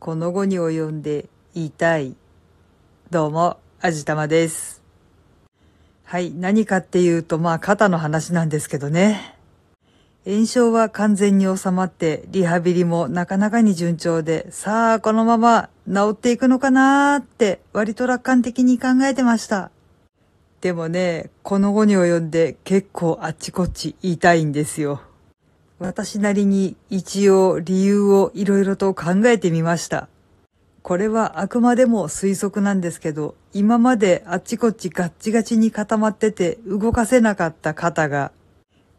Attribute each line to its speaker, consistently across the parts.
Speaker 1: この後に及んで言いたい。どうも、あじたまです。はい、何かっていうと、まあ肩の話なんですけどね。炎症は完全に収まって、リハビリもなかなかに順調で、さあ、このまま治っていくのかなーって、割と楽観的に考えてました。でもね、この後に及んで結構あっちこっち言いたいんですよ。私なりに一応理由をいろいろと考えてみました。これはあくまでも推測なんですけど、今まであっちこっちガッチガチに固まってて動かせなかった肩が、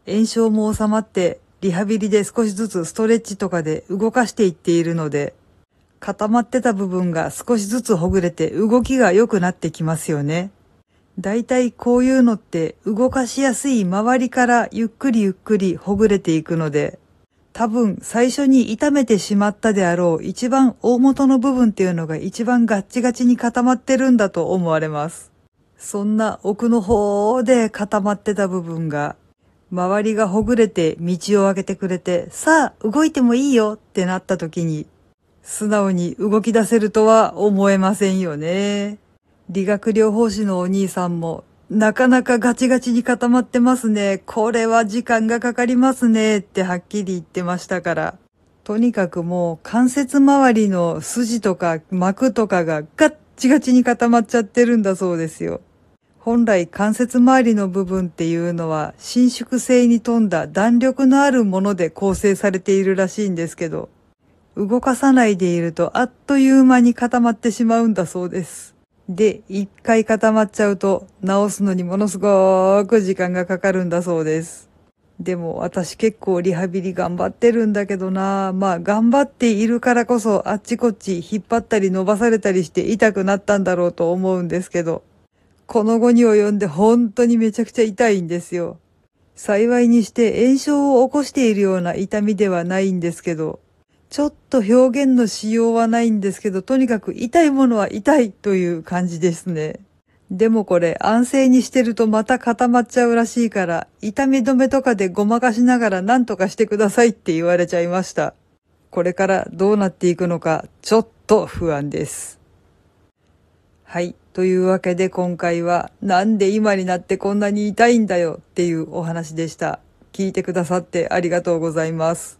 Speaker 1: 炎症も収まってリハビリで少しずつストレッチとかで動かしていっているので、固まってた部分が少しずつほぐれて動きが良くなってきますよね。だいたいこういうのって動かしやすい周りからゆっくりゆっくりほぐれていくので、多分最初に痛めてしまったであろう一番大元の部分っていうのが一番ガッチガチに固まってるんだと思われます。そんな奥の方で固まってた部分が、周りがほぐれて道を開けてくれて、さあ動いてもいいよってなった時に、素直に動き出せるとは思えませんよね。理学療法士のお兄さんも、なかなかガチガチに固まってますね。これは時間がかかりますね。ってはっきり言ってましたから。とにかくもう関節周りの筋とか膜とかがガッチガチに固まっちゃってるんだそうですよ。本来関節周りの部分っていうのは伸縮性に富んだ弾力のあるもので構成されているらしいんですけど、動かさないでいるとあっという間に固まってしまうんだそうです。で、一回固まっちゃうと直すのにものすごく時間がかかるんだそうです。でも私結構リハビリ頑張ってるんだけどなまあ頑張っているからこそあっちこっち引っ張ったり伸ばされたりして痛くなったんだろうと思うんですけど、この後に及んで本当にめちゃくちゃ痛いんですよ。幸いにして炎症を起こしているような痛みではないんですけど、ちょっと表現のしようはないんですけど、とにかく痛いものは痛いという感じですね。でもこれ安静にしてるとまた固まっちゃうらしいから、痛み止めとかでごまかしながら何とかしてくださいって言われちゃいました。これからどうなっていくのかちょっと不安です。はい。というわけで今回はなんで今になってこんなに痛いんだよっていうお話でした。聞いてくださってありがとうございます。